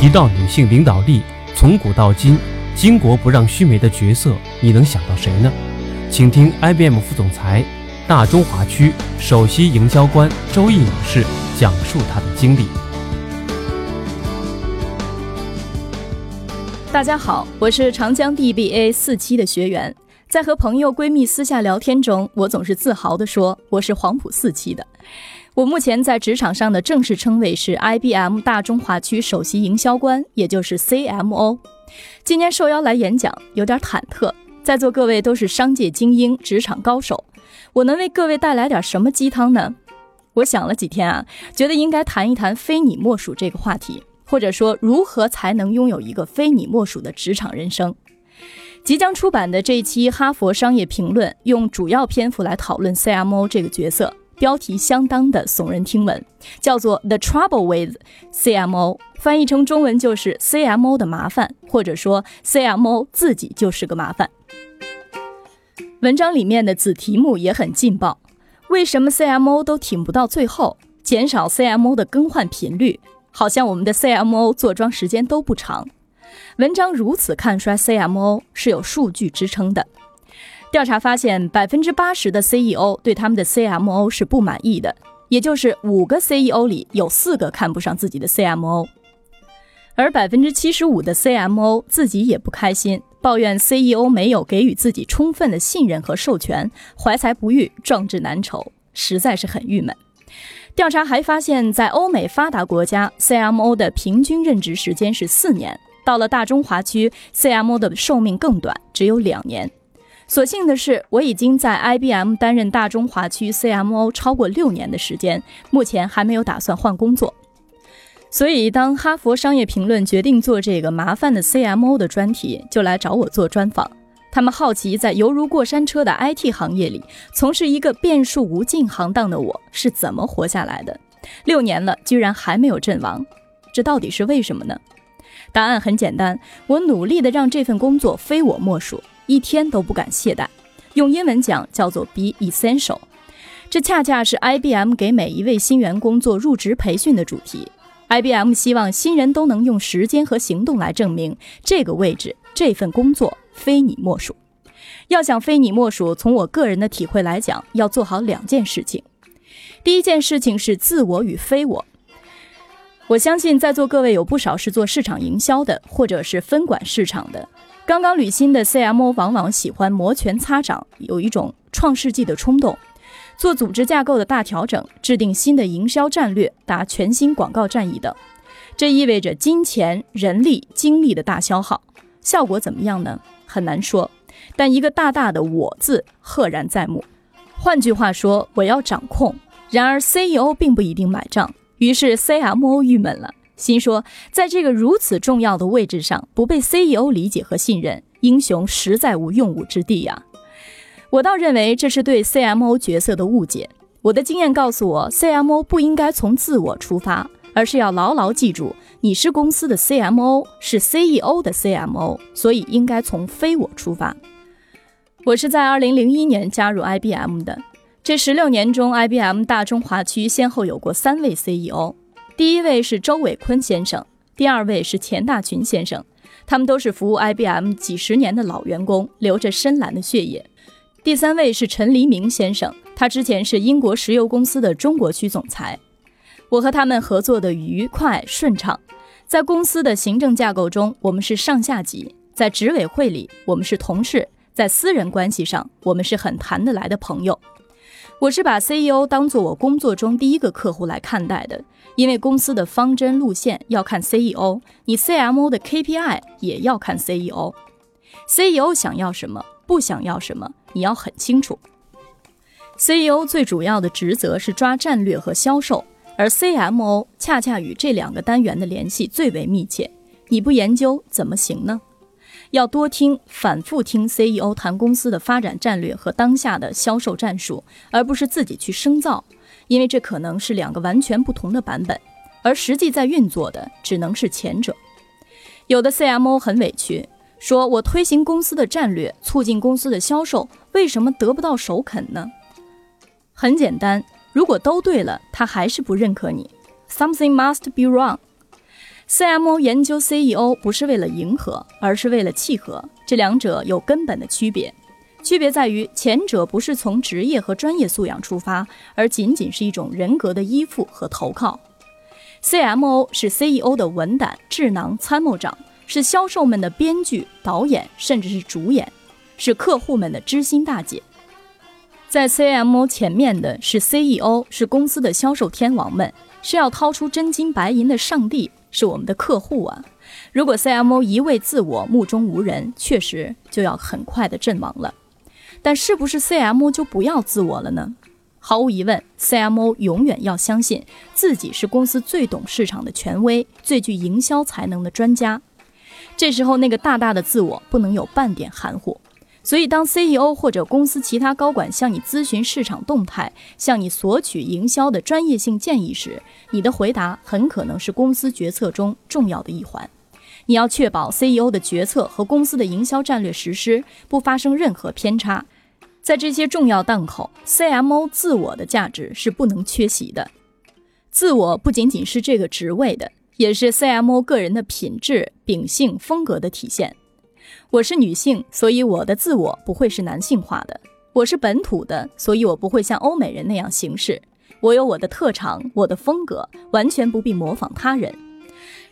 提到女性领导力，从古到今，巾帼不让须眉的角色，你能想到谁呢？请听 IBM 副总裁、大中华区首席营销官周毅女士讲述她的经历。大家好，我是长江 DBA 四期的学员，在和朋友闺蜜私下聊天中，我总是自豪地说我是黄埔四期的。我目前在职场上的正式称谓是 IBM 大中华区首席营销官，也就是 CMO。今年受邀来演讲，有点忐忑。在座各位都是商界精英、职场高手，我能为各位带来点什么鸡汤呢？我想了几天啊，觉得应该谈一谈“非你莫属”这个话题，或者说如何才能拥有一个非你莫属的职场人生。即将出版的这一期《哈佛商业评论》用主要篇幅来讨论 CMO 这个角色。标题相当的耸人听闻，叫做《The Trouble with CMO》，翻译成中文就是 “CMO 的麻烦”，或者说 “CMO 自己就是个麻烦”。文章里面的子题目也很劲爆，为什么 CMO 都挺不到最后？减少 CMO 的更换频率，好像我们的 CMO 坐庄时间都不长。文章如此看衰 CMO 是有数据支撑的。调查发现，百分之八十的 CEO 对他们的 CMO 是不满意的，也就是五个 CEO 里有四个看不上自己的 CMO，而百分之七十五的 CMO 自己也不开心，抱怨 CEO 没有给予自己充分的信任和授权，怀才不遇，壮志难酬，实在是很郁闷。调查还发现，在欧美发达国家，CMO 的平均任职时间是四年，到了大中华区，CMO 的寿命更短，只有两年。所幸的是，我已经在 IBM 担任大中华区 CMO 超过六年的时间，目前还没有打算换工作。所以，当哈佛商业评论决定做这个麻烦的 CMO 的专题，就来找我做专访。他们好奇，在犹如过山车的 IT 行业里，从事一个变数无尽行当的我是怎么活下来的？六年了，居然还没有阵亡，这到底是为什么呢？答案很简单，我努力的让这份工作非我莫属。一天都不敢懈怠，用英文讲叫做 be essential。这恰恰是 IBM 给每一位新员工做入职培训的主题。IBM 希望新人都能用时间和行动来证明这个位置、这份工作非你莫属。要想非你莫属，从我个人的体会来讲，要做好两件事情。第一件事情是自我与非我。我相信在座各位有不少是做市场营销的，或者是分管市场的。刚刚履新的 CMO 往往喜欢摩拳擦掌，有一种创世纪的冲动，做组织架构的大调整，制定新的营销战略，打全新广告战役等。这意味着金钱、人力、精力的大消耗，效果怎么样呢？很难说。但一个大大的“我”字赫然在目。换句话说，我要掌控。然而 CEO 并不一定买账，于是 CMO 郁闷了。心说，在这个如此重要的位置上，不被 CEO 理解和信任，英雄实在无用武之地呀。我倒认为这是对 CMO 角色的误解。我的经验告诉我，CMO 不应该从自我出发，而是要牢牢记住，你是公司的 CMO，是 CEO 的 CMO，所以应该从非我出发。我是在2001年加入 IBM 的，这十六年中，IBM 大中华区先后有过三位 CEO。第一位是周伟坤先生，第二位是钱大群先生，他们都是服务 IBM 几十年的老员工，流着深蓝的血液。第三位是陈黎明先生，他之前是英国石油公司的中国区总裁。我和他们合作的愉快顺畅，在公司的行政架构中，我们是上下级；在执委会里，我们是同事；在私人关系上，我们是很谈得来的朋友。我是把 CEO 当做我工作中第一个客户来看待的。因为公司的方针路线要看 CEO，你 CMO 的 KPI 也要看 CEO。CEO 想要什么，不想要什么，你要很清楚。CEO 最主要的职责是抓战略和销售，而 CMO 恰恰与这两个单元的联系最为密切。你不研究怎么行呢？要多听、反复听 CEO 谈公司的发展战略和当下的销售战术，而不是自己去生造。因为这可能是两个完全不同的版本，而实际在运作的只能是前者。有的 CMO 很委屈，说我推行公司的战略，促进公司的销售，为什么得不到首肯呢？很简单，如果都对了，他还是不认可你。Something must be wrong。CMO 研究 CEO 不是为了迎合，而是为了契合，这两者有根本的区别。区别在于，前者不是从职业和专业素养出发，而仅仅是一种人格的依附和投靠。CMO 是 CEO 的文胆、智囊、参谋长，是销售们的编剧、导演，甚至是主演，是客户们的知心大姐。在 CMO 前面的是 CEO，是公司的销售天王们，是要掏出真金白银的上帝。是我们的客户啊！如果 CMO 一味自我、目中无人，确实就要很快的阵亡了。但是不是 CMO 就不要自我了呢？毫无疑问，CMO 永远要相信自己是公司最懂市场的权威、最具营销才能的专家。这时候，那个大大的自我不能有半点含糊。所以，当 CEO 或者公司其他高管向你咨询市场动态，向你索取营销的专业性建议时，你的回答很可能是公司决策中重要的一环。你要确保 CEO 的决策和公司的营销战略实施不发生任何偏差。在这些重要档口，CMO 自我的价值是不能缺席的。自我不仅仅是这个职位的，也是 CMO 个人的品质、秉性、风格的体现。我是女性，所以我的自我不会是男性化的。我是本土的，所以我不会像欧美人那样行事。我有我的特长，我的风格，完全不必模仿他人。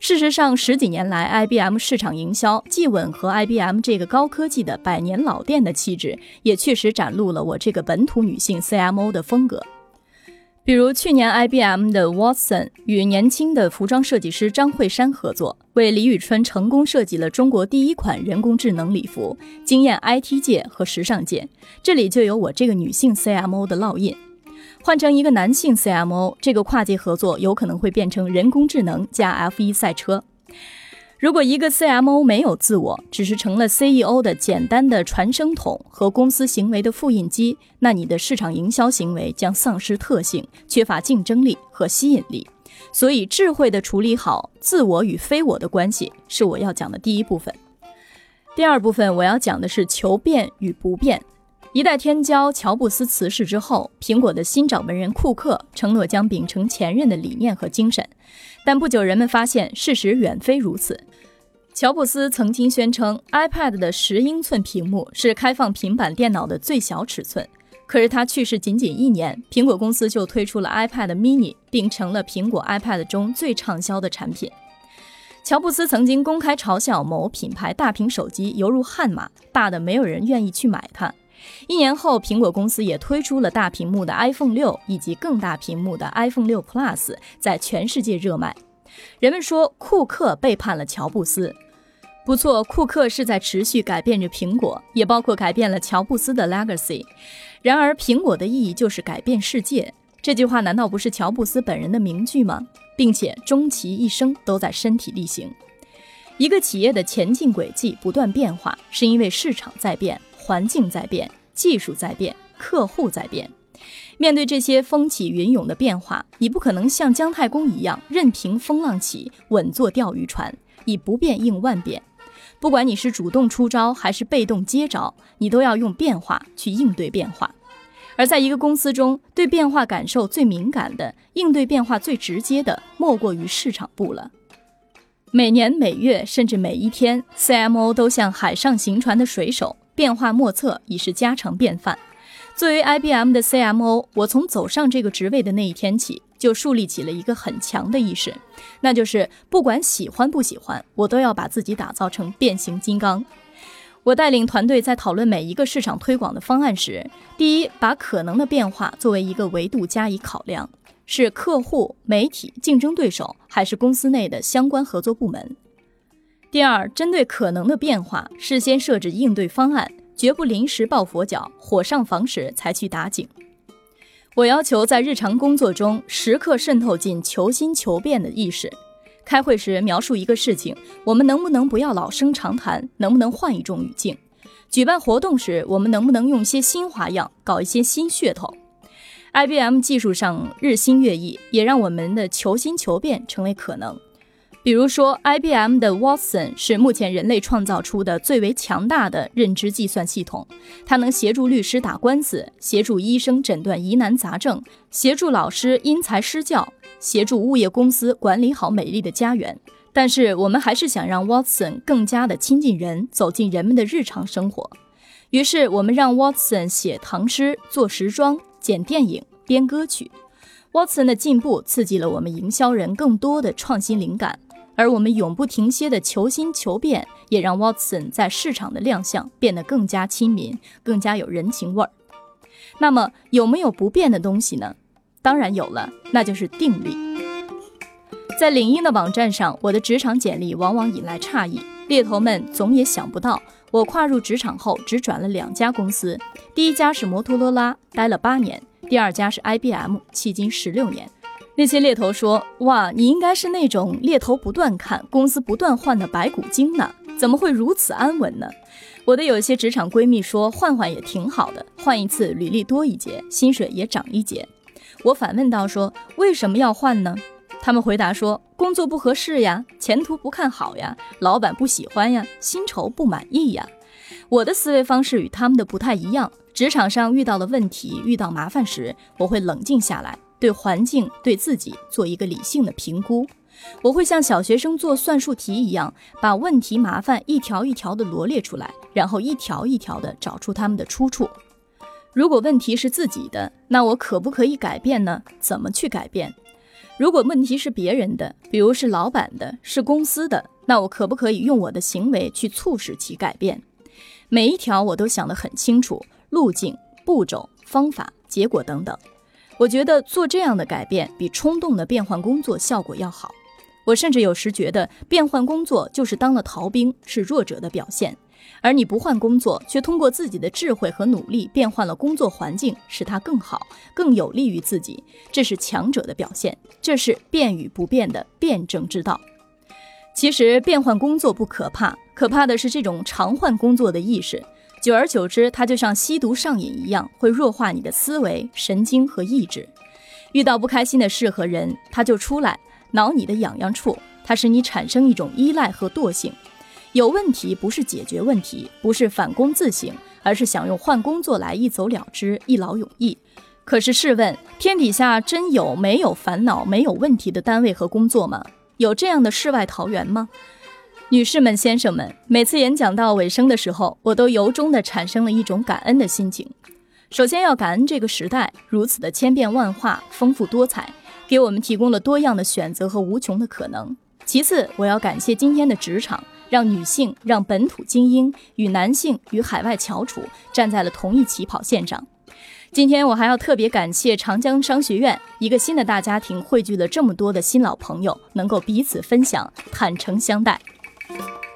事实上，十几年来，IBM 市场营销既吻合 IBM 这个高科技的百年老店的气质，也确实展露了我这个本土女性 CMO 的风格。比如去年，IBM 的 Watson 与年轻的服装设计师张慧珊合作，为李宇春成功设计了中国第一款人工智能礼服，惊艳 IT 界和时尚界。这里就有我这个女性 CMO 的烙印。换成一个男性 CMO，这个跨界合作有可能会变成人工智能加 F1 赛车。如果一个 CMO 没有自我，只是成了 CEO 的简单的传声筒和公司行为的复印机，那你的市场营销行为将丧失特性，缺乏竞争力和吸引力。所以，智慧的处理好自我与非我的关系，是我要讲的第一部分。第二部分我要讲的是求变与不变。一代天骄乔布斯辞世之后，苹果的新掌门人库克承诺将秉承前任的理念和精神。但不久，人们发现事实远非如此。乔布斯曾经宣称，iPad 的十英寸屏幕是开放平板电脑的最小尺寸。可是他去世仅仅一年，苹果公司就推出了 iPad mini，并成了苹果 iPad 中最畅销的产品。乔布斯曾经公开嘲笑某品牌大屏手机犹如悍马，大的没有人愿意去买它。一年后，苹果公司也推出了大屏幕的 iPhone 六以及更大屏幕的 iPhone 六 Plus，在全世界热卖。人们说库克背叛了乔布斯，不错，库克是在持续改变着苹果，也包括改变了乔布斯的 legacy。然而，苹果的意义就是改变世界。这句话难道不是乔布斯本人的名句吗？并且终其一生都在身体力行。一个企业的前进轨迹不断变化，是因为市场在变。环境在变，技术在变，客户在变。面对这些风起云涌的变化，你不可能像姜太公一样任凭风浪起，稳坐钓鱼船，以不变应万变。不管你是主动出招还是被动接招，你都要用变化去应对变化。而在一个公司中，对变化感受最敏感的、应对变化最直接的，莫过于市场部了。每年、每月，甚至每一天，CMO 都像海上行船的水手。变化莫测已是家常便饭。作为 IBM 的 CMO，我从走上这个职位的那一天起，就树立起了一个很强的意识，那就是不管喜欢不喜欢，我都要把自己打造成变形金刚。我带领团队在讨论每一个市场推广的方案时，第一，把可能的变化作为一个维度加以考量：是客户、媒体、竞争对手，还是公司内的相关合作部门？第二，针对可能的变化，事先设置应对方案，绝不临时抱佛脚，火上房时才去打井。我要求在日常工作中时刻渗透进求新求变的意识。开会时描述一个事情，我们能不能不要老生常谈？能不能换一种语境？举办活动时，我们能不能用些新花样，搞一些新噱头？IBM 技术上日新月异，也让我们的求新求变成为可能。比如说，IBM 的 Watson 是目前人类创造出的最为强大的认知计算系统，它能协助律师打官司，协助医生诊断疑难杂症，协助老师因材施教，协助物业公司管理好美丽的家园。但是我们还是想让 Watson 更加的亲近人，走进人们的日常生活。于是我们让 Watson 写唐诗、做时装、剪电影、编歌曲。Watson 的进步刺激了我们营销人更多的创新灵感，而我们永不停歇的求新求变，也让 Watson 在市场的亮相变得更加亲民，更加有人情味儿。那么有没有不变的东西呢？当然有了，那就是定力。在领英的网站上，我的职场简历往往引来诧异，猎头们总也想不到，我跨入职场后只转了两家公司，第一家是摩托罗拉，待了八年。第二家是 IBM，迄今十六年。那些猎头说：“哇，你应该是那种猎头不断看、公司不断换的白骨精呢？怎么会如此安稳呢？”我的有些职场闺蜜说：“换换也挺好的，换一次履历多一截，薪水也涨一截。”我反问道：“说为什么要换呢？”他们回答说：“工作不合适呀，前途不看好呀，老板不喜欢呀，薪酬不满意呀。”我的思维方式与他们的不太一样。职场上遇到了问题、遇到麻烦时，我会冷静下来，对环境、对自己做一个理性的评估。我会像小学生做算术题一样，把问题、麻烦一条一条的罗列出来，然后一条一条的找出他们的出处。如果问题是自己的，那我可不可以改变呢？怎么去改变？如果问题是别人的，比如是老板的、是公司的，那我可不可以用我的行为去促使其改变？每一条我都想得很清楚。路径、步骤、方法、结果等等，我觉得做这样的改变比冲动的变换工作效果要好。我甚至有时觉得变换工作就是当了逃兵，是弱者的表现；而你不换工作，却通过自己的智慧和努力变换了工作环境，使它更好、更有利于自己，这是强者的表现。这是变与不变的辩证之道。其实变换工作不可怕，可怕的是这种常换工作的意识。久而久之，它就像吸毒上瘾一样，会弱化你的思维、神经和意志。遇到不开心的事和人，它就出来挠你的痒痒处，它使你产生一种依赖和惰性。有问题不是解决问题，不是反躬自省，而是想用换工作来一走了之、一劳永逸。可是试问，天底下真有没有烦恼、没有问题的单位和工作吗？有这样的世外桃源吗？女士们、先生们，每次演讲到尾声的时候，我都由衷地产生了一种感恩的心情。首先要感恩这个时代如此的千变万化、丰富多彩，给我们提供了多样的选择和无穷的可能。其次，我要感谢今天的职场，让女性、让本土精英与男性与海外翘楚站在了同一起跑线上。今天我还要特别感谢长江商学院，一个新的大家庭汇聚了这么多的新老朋友，能够彼此分享，坦诚相待。Thank you.